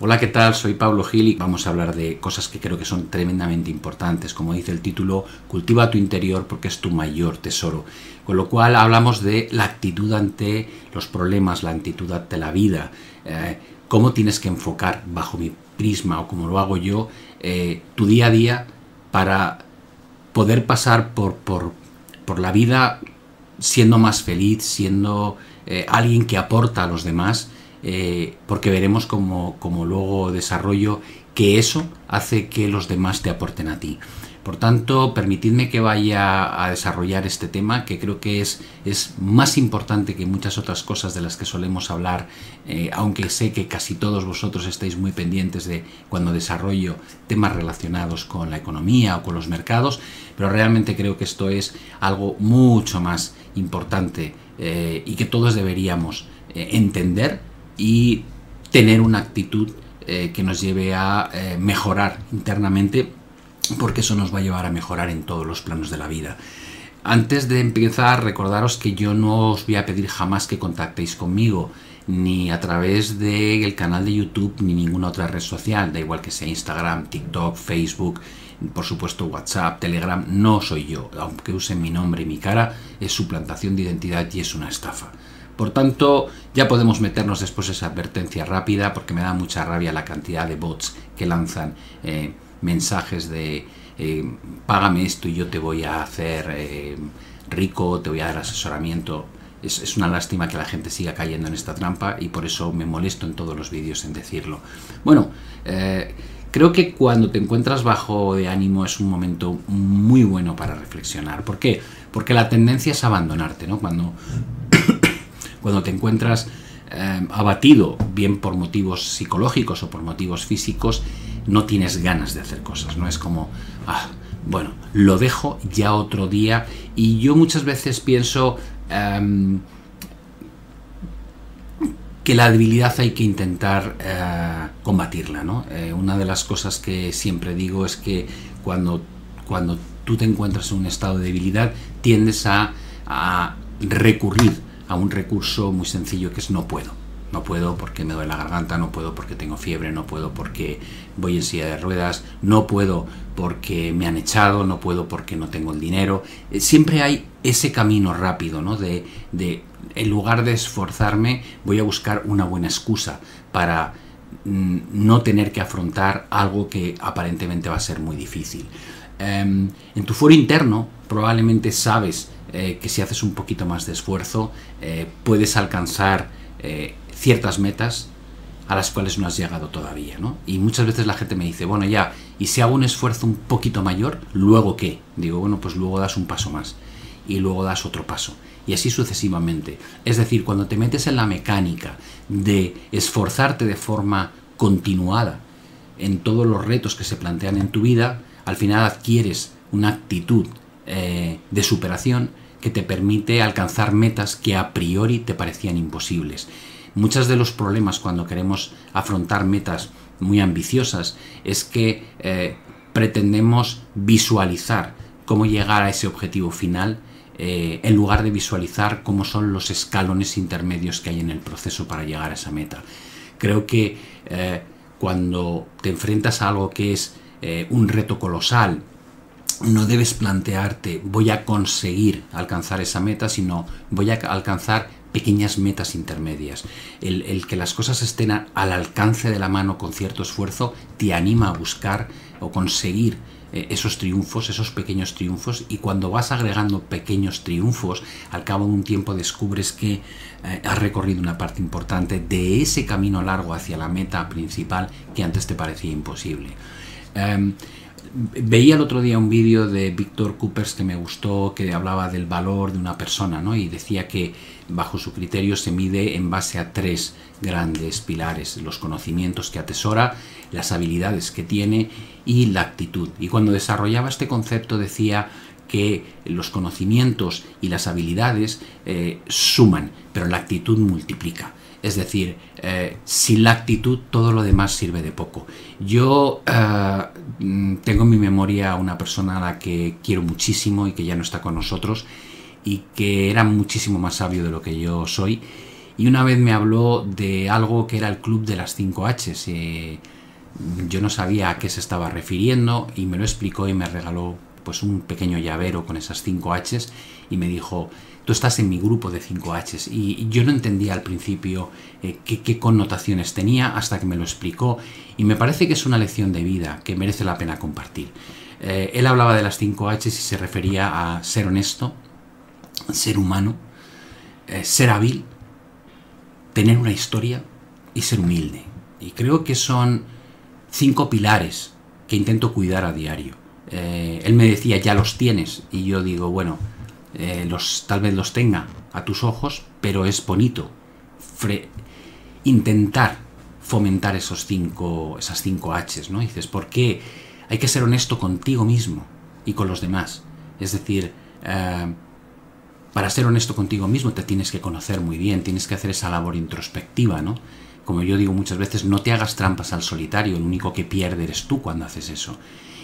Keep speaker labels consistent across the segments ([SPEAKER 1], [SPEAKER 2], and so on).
[SPEAKER 1] Hola, ¿qué tal? Soy Pablo Gil y vamos a hablar de cosas que creo que son tremendamente importantes. Como dice el título, cultiva tu interior porque es tu mayor tesoro. Con lo cual hablamos de la actitud ante los problemas, la actitud ante la vida, eh, cómo tienes que enfocar bajo mi prisma o como lo hago yo eh, tu día a día para poder pasar por, por, por la vida siendo más feliz, siendo eh, alguien que aporta a los demás eh, porque veremos como, luego desarrollo que eso hace que los demás te aporten a ti. Por tanto, permitidme que vaya a desarrollar este tema, que creo que es, es más importante que muchas otras cosas de las que solemos hablar, eh, aunque sé que casi todos vosotros estáis muy pendientes de cuando desarrollo temas relacionados con la economía o con los mercados, pero realmente creo que esto es algo mucho más importante eh, y que todos deberíamos entender y tener una actitud eh, que nos lleve a eh, mejorar internamente porque eso nos va a llevar a mejorar en todos los planos de la vida. Antes de empezar, recordaros que yo no os voy a pedir jamás que contactéis conmigo, ni a través del canal de YouTube, ni ninguna otra red social, da igual que sea Instagram, TikTok, Facebook, por supuesto WhatsApp, Telegram, no soy yo, aunque usen mi nombre y mi cara, es suplantación de identidad y es una estafa. Por tanto, ya podemos meternos después esa advertencia rápida porque me da mucha rabia la cantidad de bots que lanzan eh, mensajes de eh, págame esto y yo te voy a hacer eh, rico, te voy a dar asesoramiento. Es, una lástima que la gente siga cayendo en esta trampa y por eso me molesto en todos los vídeos en decirlo. Bueno, creo que cuando te encuentras bajo de ánimo es un momento muy bueno para reflexionar. ¿Por qué? Porque la tendencia es abandonarte, ¿no? Cuando cuando te encuentras eh, abatido, bien por motivos psicológicos o por motivos físicos, no tienes ganas de hacer cosas, no es como, ah, bueno, lo dejo ya otro día y yo muchas veces pienso em, que la debilidad hay que intentar eh, combatirla, ¿no? Eh, una de las cosas que siempre digo es que cuando, cuando tú te encuentras en un estado de debilidad tiendes a, a recurrir a un recurso muy sencillo que es no puedo. No puedo porque me duele la garganta, no puedo porque tengo fiebre, no puedo porque voy en silla de ruedas, no puedo porque me han echado, no puedo porque no tengo el dinero. Eh, siempre hay ese camino rápido, ¿no? De, de en lugar de esforzarme, voy a buscar una buena excusa para mm, no tener que afrontar algo que aparentemente va a ser muy difícil. Em, en tu foro interno probablemente sabes eh, que si haces un poquito más de esfuerzo eh, puedes alcanzar eh, ciertas metas a las cuales no has llegado todavía, ¿no? Y muchas veces la gente me dice, bueno, ya, y si hago un esfuerzo un poquito mayor, ¿luego qué? Digo, bueno, pues luego das un paso más y luego das otro paso y así sucesivamente. Es decir, cuando te metes en la mecánica de esforzarte de forma continuada en todos los retos que se plantean en tu vida, al final adquieres una actitud eh, de superación que te permite alcanzar metas que a priori te parecían imposibles. Muchos de los problemas cuando queremos afrontar metas muy ambiciosas es que eh, pretendemos visualizar cómo llegar a ese objetivo final eh, en lugar de visualizar cómo son los escalones intermedios que hay en el proceso para llegar a esa meta. Creo que cuando te enfrentas a algo que es un reto colosal, no debes plantearte voy a conseguir alcanzar esa meta, sino voy a alcanzar pequeñas metas intermedias. El, que las cosas estén al alcance de la mano con cierto esfuerzo te anima a buscar o conseguir eh, esos triunfos, esos pequeños triunfos, y cuando vas agregando pequeños triunfos, al cabo de un tiempo descubres que eh, has recorrido una parte importante de ese camino largo hacia la meta principal que antes te parecía imposible. Em, Veía el otro día un vídeo de Víctor Coopers que me gustó, que hablaba del valor de una persona, ¿no? Y decía que bajo su criterio se mide en base a tres grandes pilares, los conocimientos que atesora, las habilidades que tiene y la actitud. Y cuando desarrollaba este concepto decía que los conocimientos y las habilidades eh, suman, pero la actitud multiplica. Es decir, eh, sin la actitud todo lo demás sirve de poco. Yo eh, mm, tengo en mi memoria a una persona a la que quiero muchísimo y que ya no está con nosotros y que era muchísimo más sabio de lo que yo soy y una vez me habló de algo que era el club de las 5 H. yo no sabía a qué se estaba refiriendo y me lo explicó y me regaló pues un pequeño llavero con esas 5 H y me dijo, tú estás en mi grupo de 5 H y yo no entendía al principio eh, qué, connotaciones tenía hasta que me lo explicó y me parece que es una lección de vida que merece la pena compartir. Eh, él hablaba de las 5 H y se refería a ser honesto, ser humano, eh, ser hábil, tener una historia y ser humilde. Y creo que son cinco pilares que intento cuidar a diario. Él me decía, ya los tienes. Y yo digo, bueno, eh, tal vez los tenga a tus ojos, pero es bonito intentar fomentar esos cinco, esas cinco H's, ¿no? dices, ¿por qué? Hay que ser honesto contigo mismo y con los demás. Es decir, eh, para ser honesto contigo mismo te tienes que conocer muy bien, tienes que hacer esa labor introspectiva, ¿no? Como yo digo muchas veces, no te hagas trampas al solitario, el único que pierde eres tú cuando haces eso.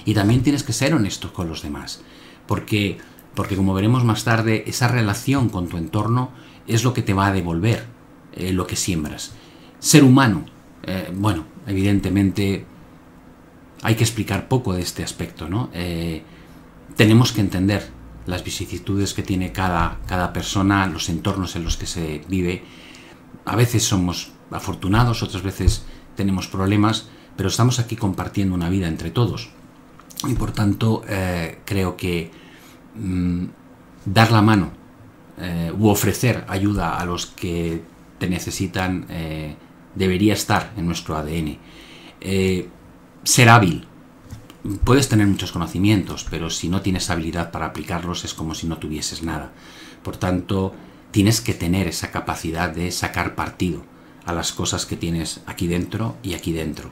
[SPEAKER 1] Y también tienes que ser honesto con los demás, porque, porque como veremos más tarde, esa relación con tu entorno es lo que te va a devolver eh, lo que siembras. Ser humano, eh, bueno, evidentemente hay que explicar poco de este aspecto, ¿no? Eh, tenemos que entender las vicisitudes que tiene cada, cada persona, los entornos en los que se vive. A veces somos afortunados, otras veces tenemos problemas, pero estamos aquí compartiendo una vida entre todos. Y por tanto, creo que mm, dar la mano eh, u ofrecer ayuda a los que te necesitan eh, debería estar en nuestro ADN. ser hábil, puedes tener muchos conocimientos, pero si no tienes habilidad para aplicarlos es como si no tuvieses nada. Por tanto, tienes que tener esa capacidad de sacar partido a las cosas que tienes aquí dentro y aquí dentro.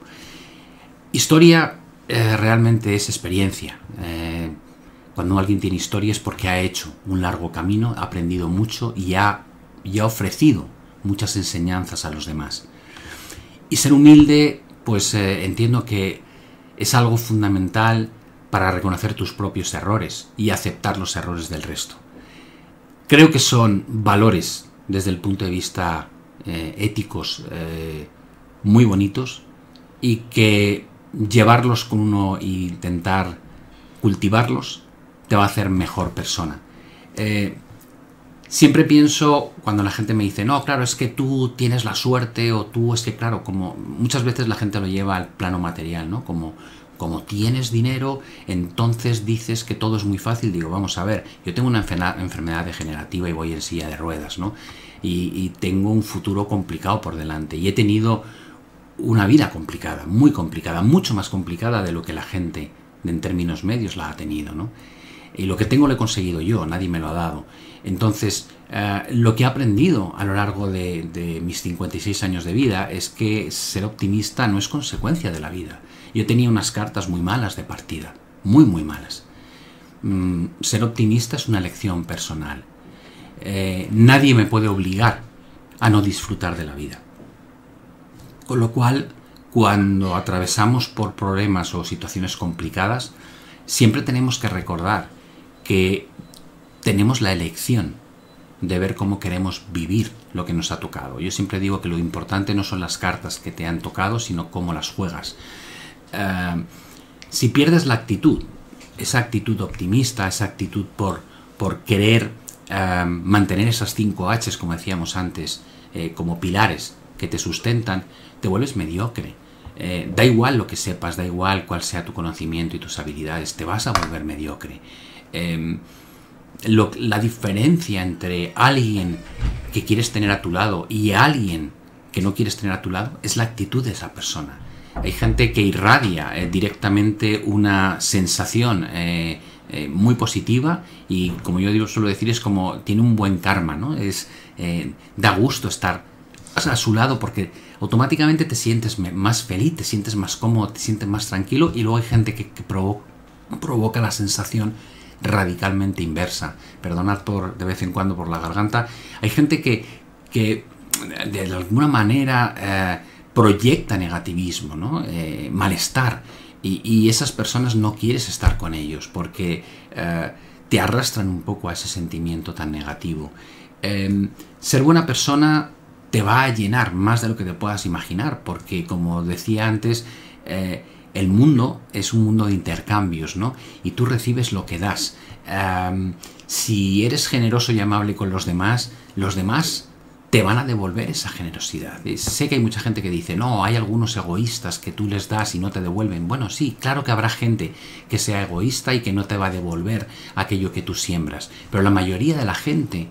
[SPEAKER 1] Historia eh, realmente es experiencia. Eh, cuando alguien tiene historia es porque ha hecho un largo camino, ha aprendido mucho y ha, ha ofrecido muchas enseñanzas a los demás. Y ser humilde, pues eh, entiendo que es algo fundamental para reconocer tus propios errores y aceptar los errores del resto. Creo que son valores desde el punto de vista eh, éticos eh, muy bonitos y que llevarlos con uno e intentar cultivarlos te va a hacer mejor persona. Eh, siempre pienso cuando la gente me dice, no, claro, es que tú tienes la suerte o tú es que, claro, como muchas veces la gente lo lleva al plano material, ¿no? Como, como tienes dinero, entonces dices que todo es muy fácil. Digo, vamos a ver, yo tengo una enfermedad degenerativa y voy en silla de ruedas, ¿no? Y, y tengo un futuro complicado por delante y he tenido una vida complicada, muy complicada, mucho más complicada de lo que la gente en términos medios la ha tenido, ¿no? Y lo que tengo lo he conseguido yo, nadie me lo ha dado. Entonces, eh, lo que he aprendido a lo largo de, mis 56 años de vida es que ser optimista no es consecuencia de la vida. Yo tenía unas cartas muy malas de partida, muy, muy malas. Mm, ser optimista es una lección personal. Eh, nadie me puede obligar a no disfrutar de la vida. Con lo cual, cuando atravesamos por problemas o situaciones complicadas, siempre tenemos que recordar que tenemos la elección de ver cómo queremos vivir lo que nos ha tocado. Yo siempre digo que lo importante no son las cartas que te han tocado, sino cómo las juegas. Eh, si pierdes la actitud, esa actitud optimista, esa actitud por, por querer eh, mantener esas cinco Hs, como decíamos antes, eh, como pilares que te sustentan, te vuelves mediocre. da igual lo que sepas, da igual cuál sea tu conocimiento y tus habilidades, te vas a volver mediocre. Em, la diferencia entre alguien que quieres tener a tu lado y alguien que no quieres tener a tu lado es la actitud de esa persona. Hay gente que irradia eh, directamente una sensación eh, eh, muy positiva y como yo digo, suelo decir, es como tiene un buen karma, ¿no? Es, da gusto estar a su lado porque automáticamente te sientes más feliz, te sientes más cómodo, te sientes más tranquilo y luego hay gente que, provoca la sensación radicalmente inversa. Perdonad por de vez en cuando por la garganta. Hay gente que, que de alguna manera eh, proyecta negativismo, ¿no? Eh, malestar. Y, esas personas no quieres estar con ellos porque eh, te arrastran un poco a ese sentimiento tan negativo. Em, ser buena persona te va a llenar más de lo que te puedas imaginar, porque como decía antes, el mundo es un mundo de intercambios, ¿no? Y tú recibes lo que das. si eres generoso y amable con los demás, los demás te van a devolver esa generosidad. Sé que hay mucha gente que dice, no, hay algunos egoístas que tú les das y no te devuelven. Bueno, sí, claro que habrá gente que sea egoísta y que no te va a devolver aquello que tú siembras, pero la mayoría de la gente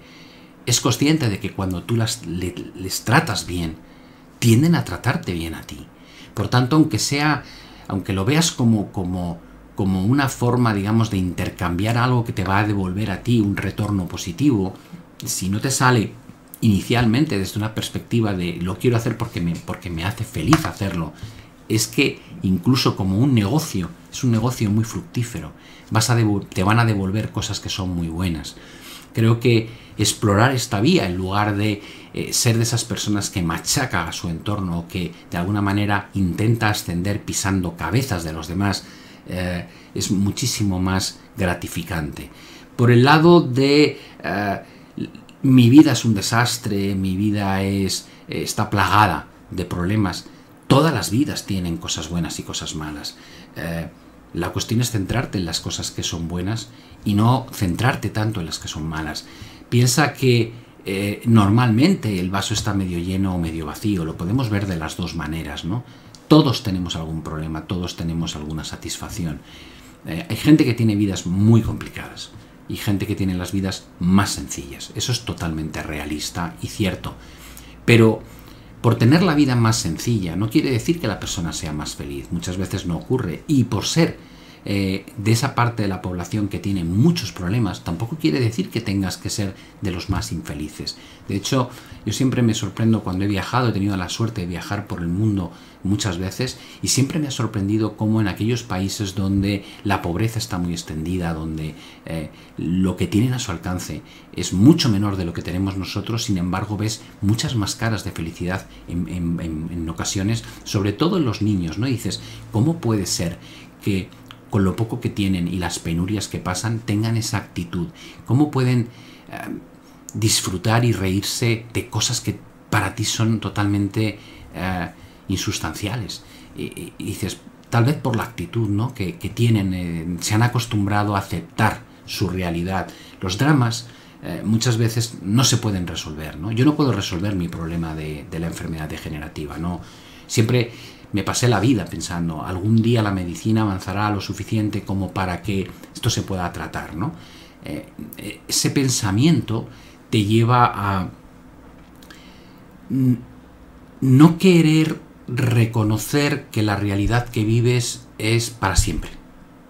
[SPEAKER 1] es consciente de que cuando tú las, les tratas bien, tienden a tratarte bien a ti. Por tanto, aunque sea, aunque lo veas como, como, como una forma, digamos, de intercambiar algo que te va a devolver a ti un retorno positivo, si no te sale inicialmente desde una perspectiva de lo quiero hacer porque me, porque me hace feliz hacerlo, es que incluso como un negocio, es un negocio muy fructífero, vas a te van a devolver cosas que son muy buenas. Creo que explorar esta vía en lugar de eh, ser de esas personas que machaca a su entorno o que de alguna manera intenta ascender pisando cabezas de los demás eh, es muchísimo más gratificante. Por el lado de eh, mi vida es un desastre, mi vida es, está plagada de problemas, todas las vidas tienen cosas buenas y cosas malas. La cuestión es centrarte en las cosas que son buenas y no centrarte tanto en las que son malas. Piensa que eh, normalmente el vaso está medio lleno o medio vacío, lo podemos ver de las dos maneras, ¿no? Todos tenemos algún problema, todos tenemos alguna satisfacción. Eh, hay gente que tiene vidas muy complicadas y gente que tiene las vidas más sencillas. Eso es totalmente realista y cierto. Pero por tener la vida más sencilla no quiere decir que la persona sea más feliz. Muchas veces no ocurre. Y por ser eh, de esa parte de la población que tiene muchos problemas, tampoco quiere decir que tengas que ser de los más infelices. De hecho, yo siempre me sorprendo cuando he viajado, he tenido la suerte de viajar por el mundo muchas veces y siempre me ha sorprendido cómo en aquellos países donde la pobreza está muy extendida, donde eh, lo que tienen a su alcance es mucho menor de lo que tenemos nosotros, sin embargo ves muchas más caras de felicidad en, en ocasiones, sobre todo en los niños, ¿no? Y dices, ¿cómo puede ser que con lo poco que tienen y las penurias que pasan, tengan esa actitud? ¿Cómo pueden eh, disfrutar y reírse de cosas que para ti son totalmente eh, insustanciales? Y, dices, tal vez por la actitud ¿no? que, tienen, eh, se han acostumbrado a aceptar su realidad. Los dramas muchas veces no se pueden resolver. ¿no? Yo no puedo resolver mi problema de, de la enfermedad degenerativa. ¿no? Siempre me pasé la vida pensando, algún día la medicina avanzará lo suficiente como para que esto se pueda tratar, ¿no? Eh, ese pensamiento te lleva a no querer reconocer que la realidad que vives es para siempre,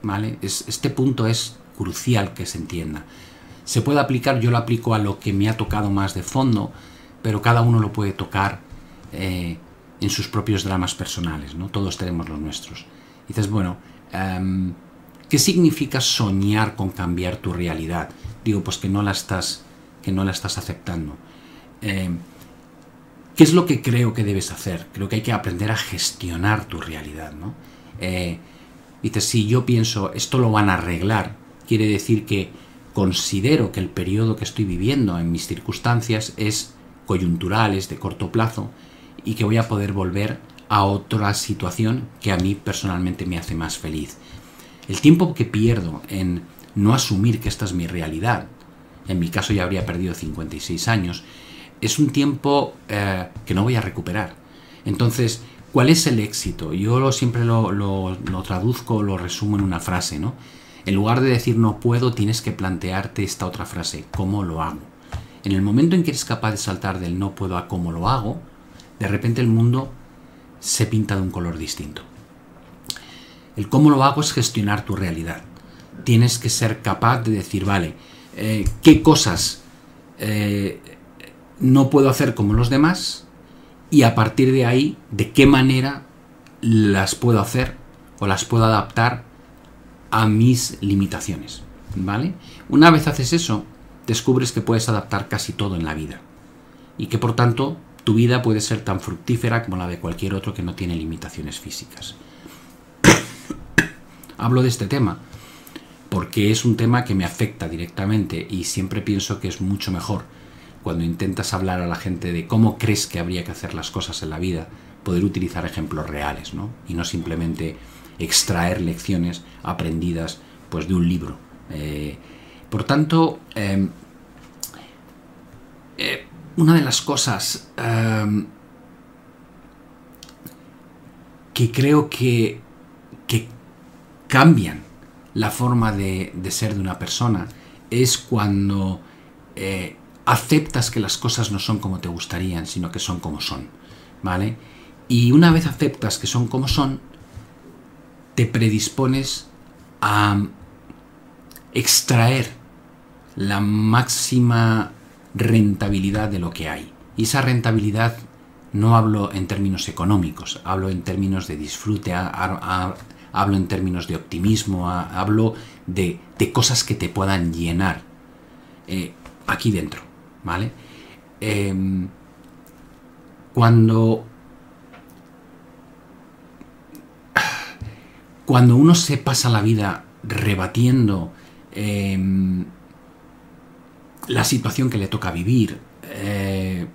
[SPEAKER 1] ¿vale? este punto es crucial que se entienda. Se puede aplicar, yo lo aplico a lo que me ha tocado más de fondo, pero cada uno lo puede tocar eh, en sus propios dramas personales, ¿no? Todos tenemos los nuestros. dices, bueno, em, ¿qué significa soñar con cambiar tu realidad? Digo, pues que no la estás, que no la estás aceptando. Em, ¿Qué es lo que creo que debes hacer? Creo que hay que aprender a gestionar tu realidad, ¿no? Eh, dices, si yo pienso, esto lo van a arreglar, quiere decir que considero que el periodo que estoy viviendo en mis circunstancias es coyuntural, es de corto plazo, y que voy a poder volver a otra situación que a mí personalmente me hace más feliz. El tiempo que pierdo en no asumir que esta es mi realidad, en mi caso ya habría perdido 56 años, es un tiempo eh, que no voy a recuperar. Entonces, ¿cuál es el éxito? Yo lo, siempre lo, lo, lo, traduzco, lo resumo en una frase, ¿no? En lugar de decir no puedo, tienes que plantearte esta otra frase, ¿cómo lo hago? En el momento en que eres capaz de saltar del no puedo a cómo lo hago, de repente el mundo se pinta de un color distinto. El cómo lo hago es gestionar tu realidad. Tienes que ser capaz de decir, vale, eh, qué cosas eh, no puedo hacer como los demás y a partir de ahí, de qué manera las puedo hacer o las puedo adaptar a mis limitaciones. ¿Vale? Una vez haces eso, descubres que puedes adaptar casi todo en la vida y que por tanto tu vida puede ser tan fructífera como la de cualquier otro que no tiene limitaciones físicas. Hablo de este tema porque es un tema que me afecta directamente y siempre pienso que es mucho mejor cuando intentas hablar a la gente de cómo crees que habría que hacer las cosas en la vida, poder utilizar ejemplos reales, ¿no? Y no simplemente extraer lecciones aprendidas pues, de un libro. Eh, por tanto, em, una de las cosas em, que creo que, que cambian la forma de, ser de una persona es cuando eh, aceptas que las cosas no son como te gustarían, sino que son como son, ¿vale? Y una vez aceptas que son como son, te predispones a extraer la máxima rentabilidad de lo que hay. Y esa rentabilidad no hablo en términos económicos, hablo en términos de disfrute, hablo en términos de optimismo, hablo de, cosas que te puedan llenar eh, aquí dentro, ¿vale? Em, cuando cuando uno se pasa la vida rebatiendo em, la situación que le toca vivir, eh,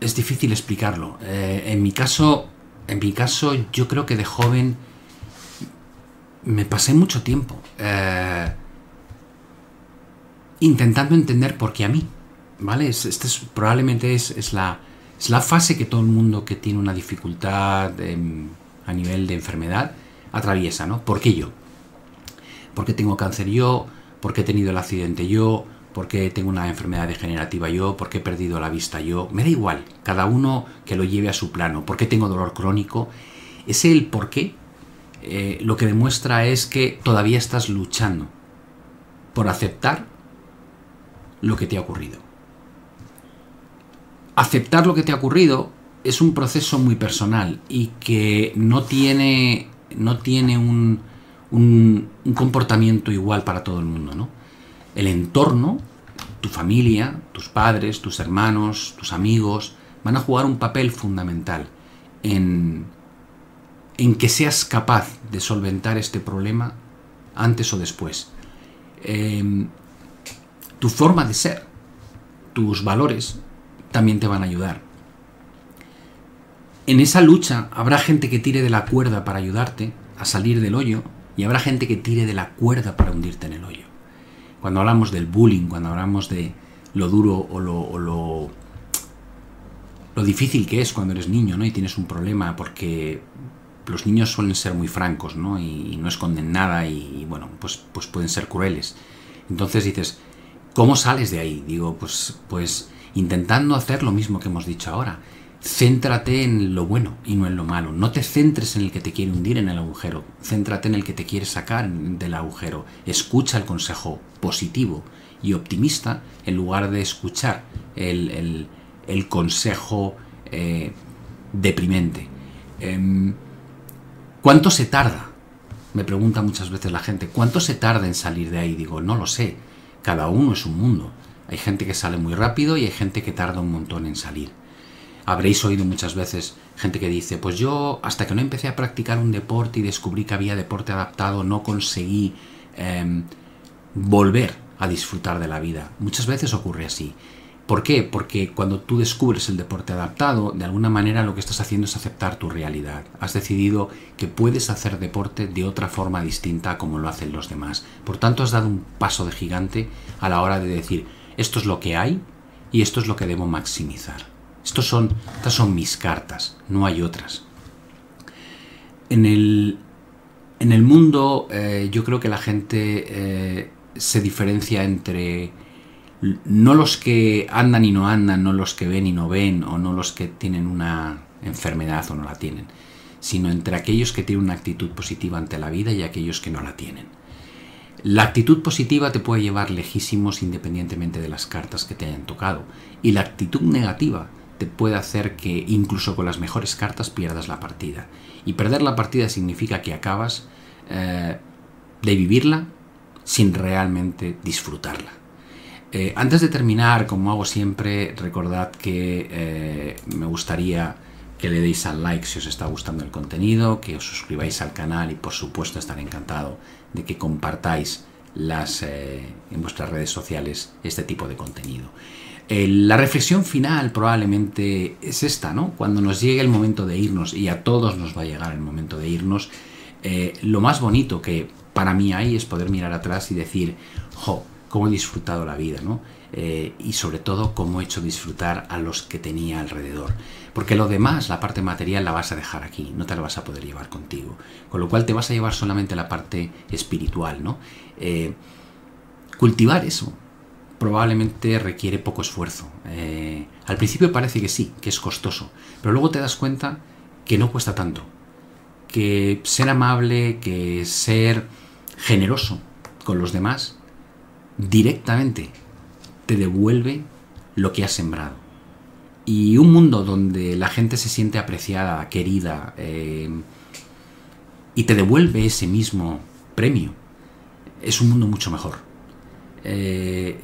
[SPEAKER 1] es difícil explicarlo. Eh, en mi caso, en mi caso, yo creo que de joven me pasé mucho tiempo eh, intentando entender por qué a mí. ¿Vale? Esta es, probablemente es, la, es, la, fase que todo el mundo que tiene una dificultad a nivel de enfermedad atraviesa, ¿no? ¿Por qué yo? ¿Por qué tengo cáncer yo? ¿Por qué he tenido el accidente yo? por qué tengo una enfermedad degenerativa yo, por qué he perdido la vista yo, me da igual, cada uno que lo lleve a su plano, por qué tengo dolor crónico, ese el por qué eh, lo que demuestra es que todavía estás luchando por aceptar lo que te ha ocurrido. Aceptar lo que te ha ocurrido es un proceso muy personal y que no tiene, no tiene un, un, comportamiento igual para todo el mundo, ¿no? el entorno, tu familia, tus padres, tus hermanos, tus amigos, van a jugar un papel fundamental en, en que seas capaz de solventar este problema antes o después. Em, tu forma de ser, tus valores, también te van a ayudar. En esa lucha habrá gente que tire de la cuerda para ayudarte a salir del hoyo y habrá gente que tire de la cuerda para hundirte en el hoyo cuando hablamos del bullying, cuando hablamos de lo duro o lo, lo, difícil que es cuando eres niño ¿no? y tienes un problema, porque los niños suelen ser muy francos ¿no? Y, no esconden nada y, bueno, pues, pues pueden ser crueles. Entonces dices, ¿cómo sales de ahí? Digo, pues, pues intentando hacer lo mismo que hemos dicho ahora Céntrate en lo bueno y no en lo malo. No te centres en el que te quiere hundir en el agujero. Céntrate en el que te quiere sacar del agujero. Escucha el consejo positivo y optimista en lugar de escuchar el, consejo eh, deprimente. Em, ¿Cuánto se tarda? Me pregunta muchas veces la gente. ¿Cuánto se tarda en salir de ahí? Digo, no lo sé. Cada uno es un mundo. Hay gente que sale muy rápido y hay gente que tarda un montón en salir. Habréis oído muchas veces gente que dice, pues yo hasta que no empecé a practicar un deporte y descubrí que había deporte adaptado, no conseguí em, volver a disfrutar de la vida. Muchas veces ocurre así. ¿Por qué? Porque cuando tú descubres el deporte adaptado, de alguna manera lo que estás haciendo es aceptar tu realidad. Has decidido que puedes hacer deporte de otra forma distinta a como lo hacen los demás. Por tanto, has dado un paso de gigante a la hora de decir, esto es lo que hay y esto es lo que debo maximizar son, estas son mis cartas, no hay otras. En el, en el mundo eh, yo creo que la gente eh, se diferencia entre no los que andan y no andan, no los que ven y no ven, o no los que tienen una enfermedad o no la tienen, sino entre aquellos que tienen una actitud positiva ante la vida y aquellos que no la tienen. La actitud positiva te puede llevar lejísimos independientemente de las cartas que te hayan tocado, y la actitud negativa te puede hacer que incluso con las mejores cartas pierdas la partida. Y perder la partida significa que acabas eh, de vivirla sin realmente disfrutarla. Eh, antes de terminar, como hago siempre, recordad que eh, me gustaría que le deis al like si os está gustando el contenido, que os suscribáis al canal y por supuesto estaré encantado de que compartáis las, en vuestras redes sociales este tipo de contenido. La reflexión final probablemente es esta, ¿no? Cuando nos llegue el momento de irnos, y a todos nos va a llegar el momento de irnos, eh, lo más bonito que para mí hay es poder mirar atrás y decir, jo, cómo he disfrutado la vida, ¿no? Eh, y sobre todo cómo he hecho disfrutar a los que tenía alrededor. Porque lo demás, la parte material, la vas a dejar aquí, no te la vas a poder llevar contigo. Con lo cual te vas a llevar solamente la parte espiritual, ¿no? Eh, cultivar eso probablemente requiere poco esfuerzo. Eh, al principio parece que sí, que es costoso, pero luego te das cuenta que no cuesta tanto. Que ser amable, que ser generoso con los demás, directamente te devuelve lo que has sembrado. Y un mundo donde la gente se siente apreciada, querida, eh, y te devuelve ese mismo premio, es un mundo mucho mejor. Eh,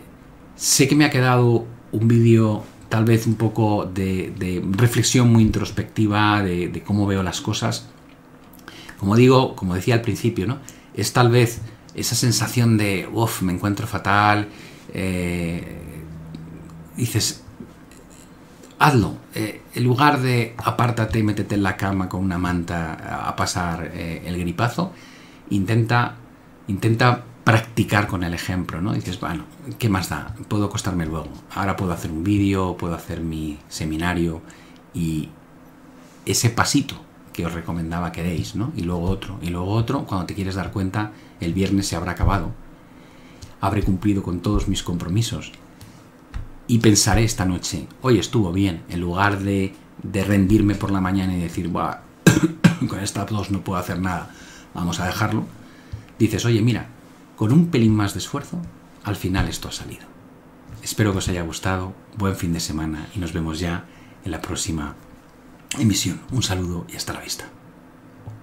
[SPEAKER 1] sé que me ha quedado un vídeo tal vez un poco de, reflexión muy introspectiva de, cómo veo las cosas. Como digo, como decía al principio, ¿no? Es tal vez esa sensación de, uff, me encuentro fatal, eh, dices, hazlo. Eh, en lugar de apártate y métete en la cama con una manta a pasar eh, el gripazo, intenta, intenta practicar con el ejemplo, ¿no? Dices, bueno, ¿qué más da? Puedo acostarme luego. Ahora puedo hacer un vídeo, puedo hacer mi seminario y ese pasito que os recomendaba que deis, ¿no? Y luego otro, y luego otro, cuando te quieres dar cuenta, el viernes se habrá acabado habré cumplido con todos mis compromisos. Y pensaré esta noche, hoy estuvo bien, en lugar de, de rendirme por la mañana y decir, con esta dos no puedo hacer nada, vamos a dejarlo. Dices, oye, mira, con un pelín más de esfuerzo, al final esto ha salido. Espero que os haya gustado, buen fin de semana y nos vemos ya en la próxima emisión. Un saludo y hasta la vista.